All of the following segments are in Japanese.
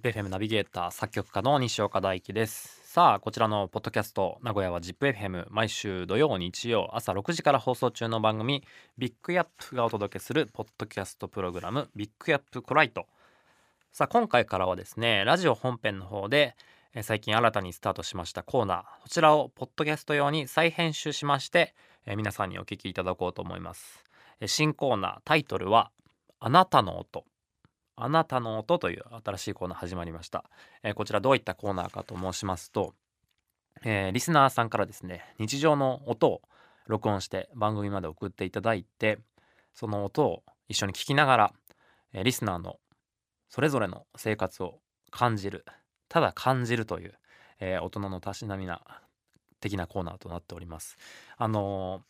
ZIPFM ナビゲーター作曲家の西岡大樹です。さあこちらのポッドキャスト名古屋は ZIPFM 毎週土曜日曜朝6時から放送中の番組ビッグヤップがお届けするポッドキャストプログラムビッグヤップコライト。さあ今回からはですねラジオ本編の方で最近新たにスタートしましたコーナーこちらをポッドキャスト用に再編集しまして皆さんにお聞きいただこうと思います。新コーナータイトルはあなたの音。あなたの音という新しいコーナー始まりました、えー、こちらどういったコーナーかと申しますと、えー、リスナーさんからですね日常の音を録音して番組まで送っていただいてその音を一緒に聞きながら、えー、リスナーのそれぞれの生活を感じるただ感じるという、え大人のたしなみな的なコーナーとなっております。あの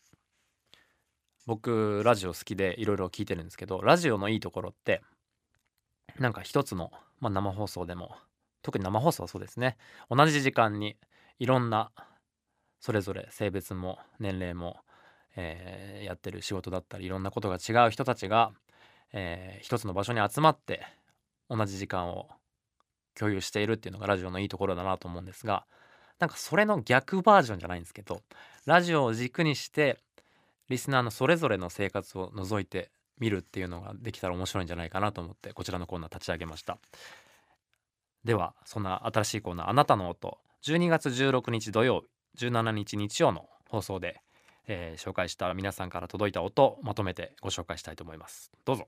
僕ラジオ好きでいろいろ聞いてるんですけどラジオのいいところってなんか一つの、まあ、生放送でも特に生放送はそうですね。同じ時間にいろんなそれぞれ性別も年齢も、えー、やってる仕事だったりいろんなことが違う人たちが、えー、一つの場所に集まって同じ時間を共有しているっていうのがラジオのいいところだなと思うんですがなんかそれの逆バージョンじゃないんですけどラジオを軸にしてリスナーのそれぞれの生活を覗いて見るっていうのができたら面白いんじゃないかなと思ってこちらのコーナー立ち上げました。ではそんな新しいコーナー「あなたの音」12月16日土曜17日日曜の放送で、えー、紹介した皆さんから届いた音をまとめてご紹介したいと思います。どうぞ。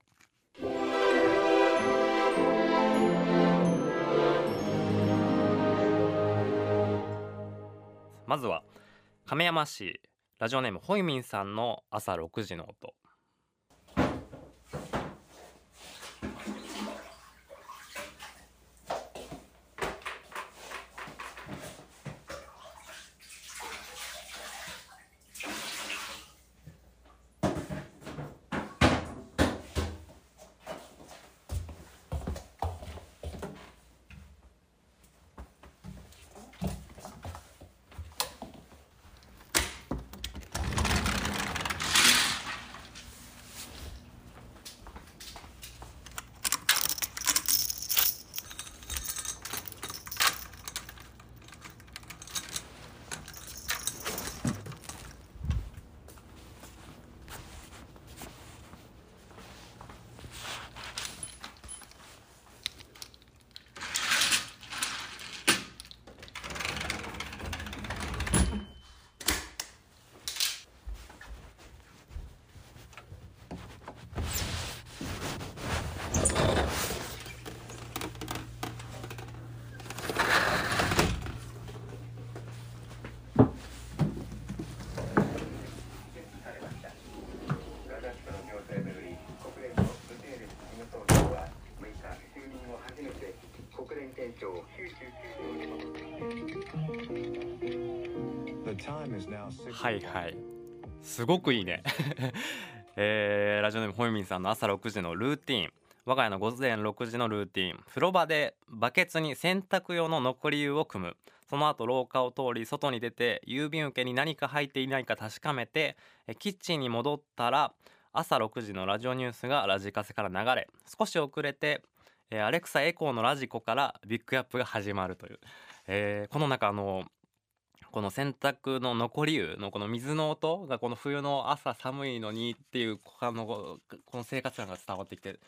まずは亀山市ラジオネームホイミンさんの朝6時の音。はいはい。すごくいいね。えー、ラジオネームホイミンさんの朝6時のルーティン。我が家の午前6時のルーティン。風呂場でバケツに洗濯用の残り湯を汲む。その後廊下を通り外に出て郵便受けに何か入っていないか確かめてキッチンに戻ったら朝6時のラジオニュースがラジカセから流れ少し遅れてアレクサエコーのラジコからビッグアップが始まるという、えー、この中あのこの洗濯の残り湯のこの水の音がこの冬の朝寒いのにっていうあのこの生活感が伝わってきて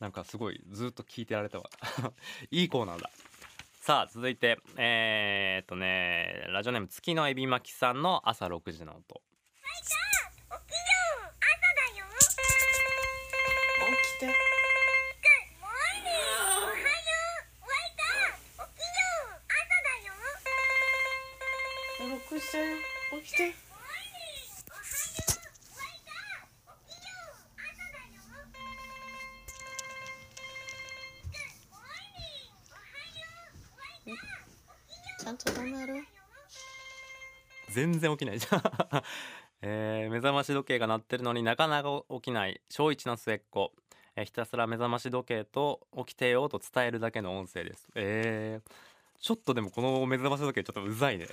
なんかすごいずっと聞いてられたわ いいコーナーだ。さあ続いてえー、っとねラジオネーム月のエビ巻きさんの朝6時の音して起きて。ちゃんと止める全然起きない。じゃん えー、目覚まし時計が鳴ってるのになかなか起きない小一の末っ子、えー、ひたすら目覚まし時計と起きてよと伝えるだけの音声です。えーちょっとでもこの目覚まし時計ちょっとうざいね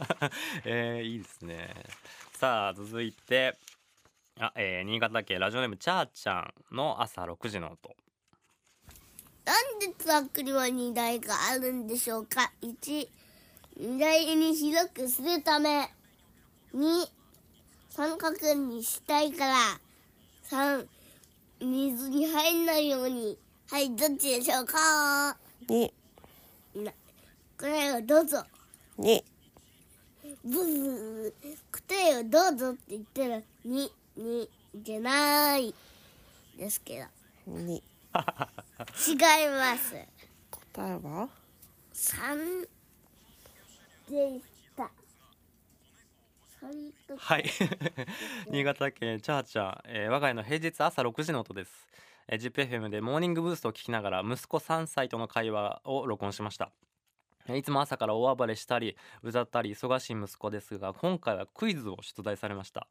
えー、いいですねさあ続いてあ、えー、新潟県ラジオネームチャーちゃんの朝6時の音なんでトラックには荷台があるんでしょうか ?1、荷台に広くするため。2、三角にしたいから。3、水に入んないように。はい、どっちでしょうか？に、な答えをどうぞ。に、ブブー。答えをどうぞって言ったら、に、に、じゃない。ですけど。に。違います。答えは？3でした。はい 新潟県チャーチャー、えー我が家の平日朝6時の音です、えー、ZIPFM でモーニングブーストを聞きながら息子3歳との会話を録音しましたえーいつも朝から大暴れしたり歌ったり忙しい息子ですが今回はクイズを出題されました、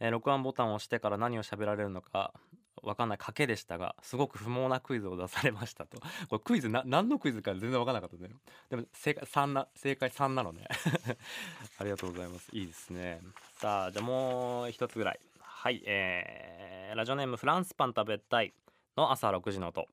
えー録音ボタンを押してから何を喋られるのかわかんない賭けでしたがすごく不毛なクイズを出されましたと。これクイズな何のクイズか全然わかんなかったね。でも正解3な正解3なのね。ありがとうございます。いいですね。さあじゃあもう一つぐらい。はいえー、ラジオネームフランスパン食べたいの朝6時の音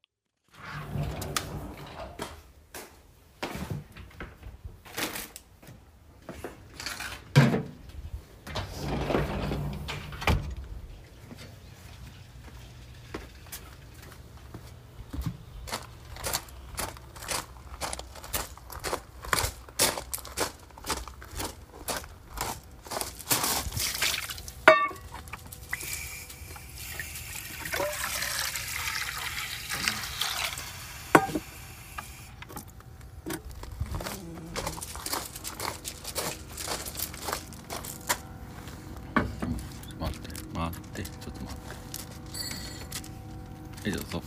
待って待ってちょっと待ってはいどうぞ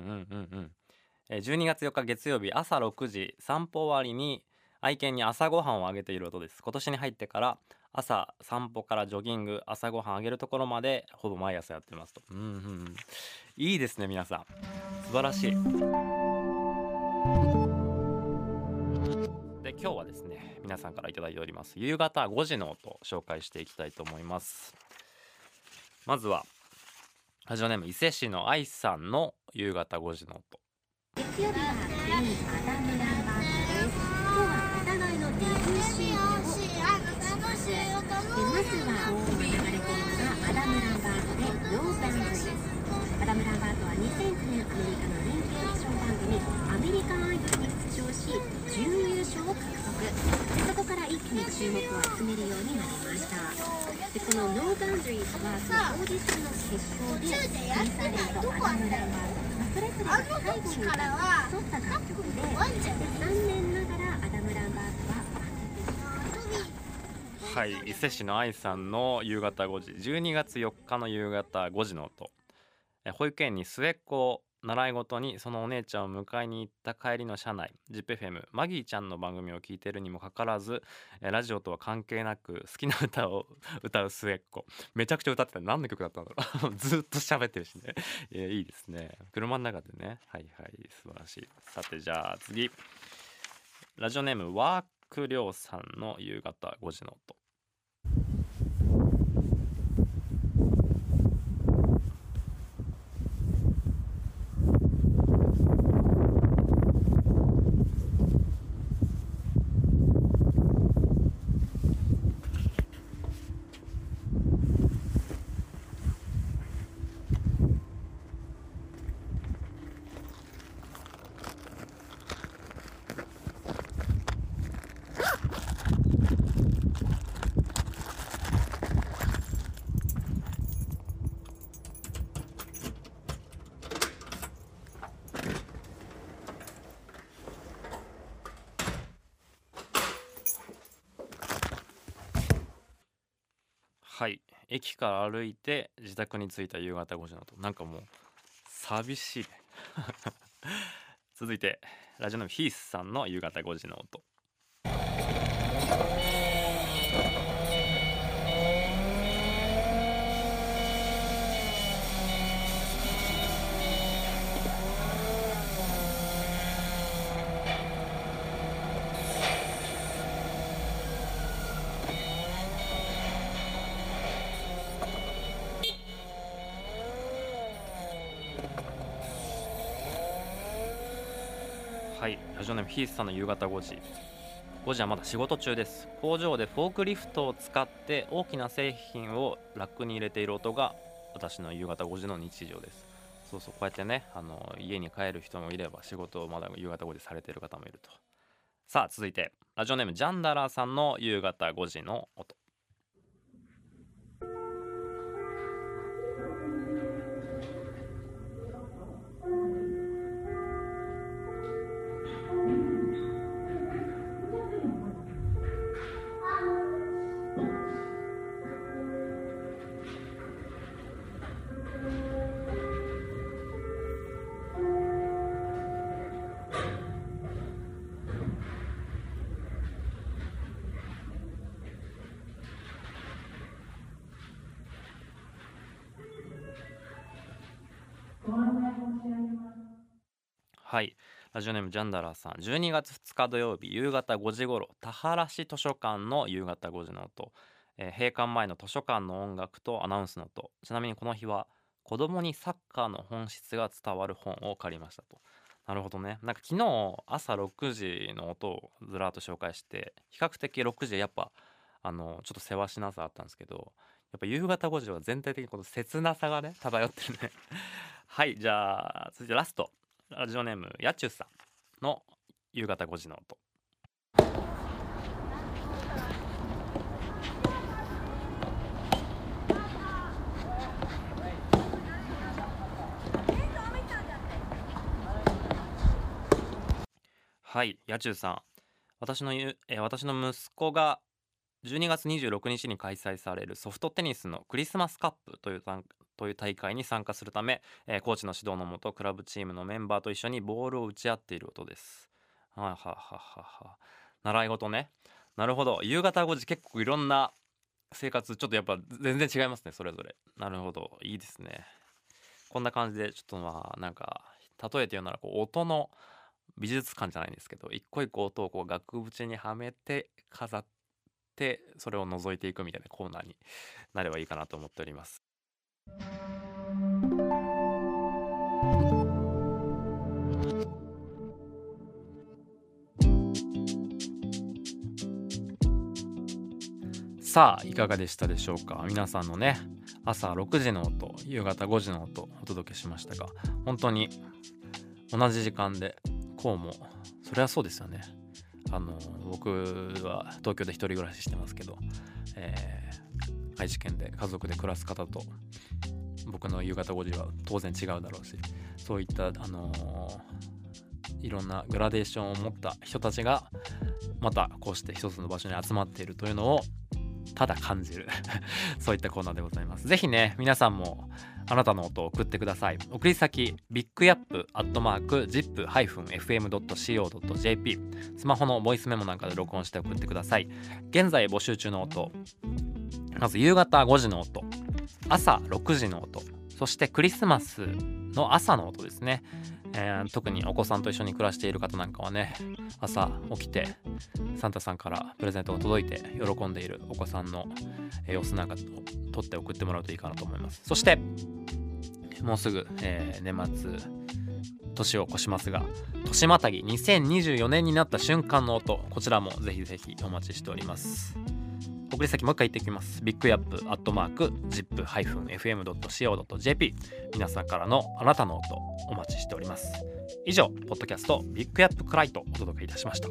うんうんうんえー12月4日月曜日朝6時散歩終わりに愛犬に朝ごはんをあげている音です。今年に入ってから朝散歩からジョギング朝ごはんあげるところまでほぼ毎朝やってますと。うんうんうん。いいですね皆さん。素晴らしい。で今日はですね皆さんから頂いております夕方5時の音紹介していきたいと思います。まずはラジオネーム伊勢市の愛さんの夕方5時の音。月曜日はクイーンアダム・ランバートです今日はお互いのデビューシーンをでまずは今流れているのがアダム・ランバートで「No Boundaries」アダム・ランバートは2009年アメリカの人気オーディション番組「アメリカン・アイドル」に出場し準優勝を獲得でそこから一気に注目を集めるようにこの「No Boundaries」はそのオーディションの決勝でクリス・アレンとアダム・ランバートまあそれぞれが最後に歌って競った楽曲で残念ながらアダム・ランバートははい伊勢市の愛さんの夕方5時12月4日の夕方5時の音。保育園に末っ子習い事にそのお姉ちゃんを迎えに行った帰りの車内 ZIPFM マギーちゃんの番組を聞いてるにもかかわらずえラジオとは関係なく好きな歌を 歌う末っ子。めちゃくちゃ歌ってた何の曲だったんだろう。ずっと喋ってるしね。いいいですね。車の中でね。はいはい。素晴らしい。さてじゃあ次。ラジオネームワークりょうさんの夕方5時の音はい駅から歩いて自宅に着いた夕方5時の音なんかもう寂しい 続いてラジオネームヒースさんの夕方5時の音。ジオネームヒースさんの夕方5時5時はまだ仕事中です工場でフォークリフトを使って大きな製品をラックに入れている音が私の夕方5時の日常ですそうそうこうやってねあの家に帰る人もいれば仕事をまだ夕方5時されている方もいるとさあ続いてラジオネームジャンダラーさんの夕方5時の音。ラジオネームジャンダラーさん。12月2日土曜日夕方5時頃田原市図書館の夕方5時の音、えー閉館前の図書館の音楽とアナウンスの音。ちなみにこの日は子供にサッカーの本質が伝わる本を借りましたと。なるほどね。なんか昨日朝6時の音をずらっと紹介して比較的6時やっぱあのちょっとせわしなさあったんですけどやっぱ夕方5時は全体的にこの切なさがね漂ってるね。はいじゃあ続いてラスト。ラジオネームやちゅうさんの夕方5時の音。はいやちゅうさん。私のゆえ私の息子が12月26日に開催されるソフトテニスのクリスマスカップというという大会に参加するため、えーコーチの指導のもとクラブチームのメンバーと一緒にボールを打ち合っている音です。はいははははい。習い事ね。なるほど。夕方5時結構いろんな生活ちょっとやっぱ全然違いますねそれぞれ。なるほど。いいですね。こんな感じでちょっとまあなんか例えて言うならこう音の美術館じゃないんですけど一個一個音をこう額縁にはめて飾ってそれを覗いていくみたいなコーナーになればいいかなと思っております。さあいかがでしたでしょうか？皆さんのね朝6時の音夕方5時の音お届けしましたが本当に同じ時間でこうもそれはそうですよね。あの僕は東京で一人暮らししてますけど、えー愛知県で家族で暮らす方と僕の夕方5時は当然違うだろうしそういったあのーいろんなグラデーションを持った人たちがまたこうして一つの場所に集まっているというのをただ感じる。そういったコーナーでございます。ぜひね皆さんもあなたの音を送ってください。送り先ビッグヤップアットマーク zip-fm.co.jp スマホのボイスメモなんかで録音して送ってください。現在募集中の音。まず夕方5時の音。朝6時の音。そしてクリスマスの朝の音ですね、えー特にお子さんと一緒に暮らしている方なんかはね朝起きてサンタさんからプレゼントが届いて喜んでいるお子さんの様子なんかを撮って送ってもらうといいかなと思います。そしてもうすぐ、えー年末年を越しますが年またぎ2024年になった瞬間の音。こちらもぜひぜひお待ちしております。送り先もう一回言ってきます。ビッグアップアットマーク zip-fm.co.jp 皆さんからのあなたの音お待ちしております。以上ポッドキャストビッグアップクライトお届けいたしました。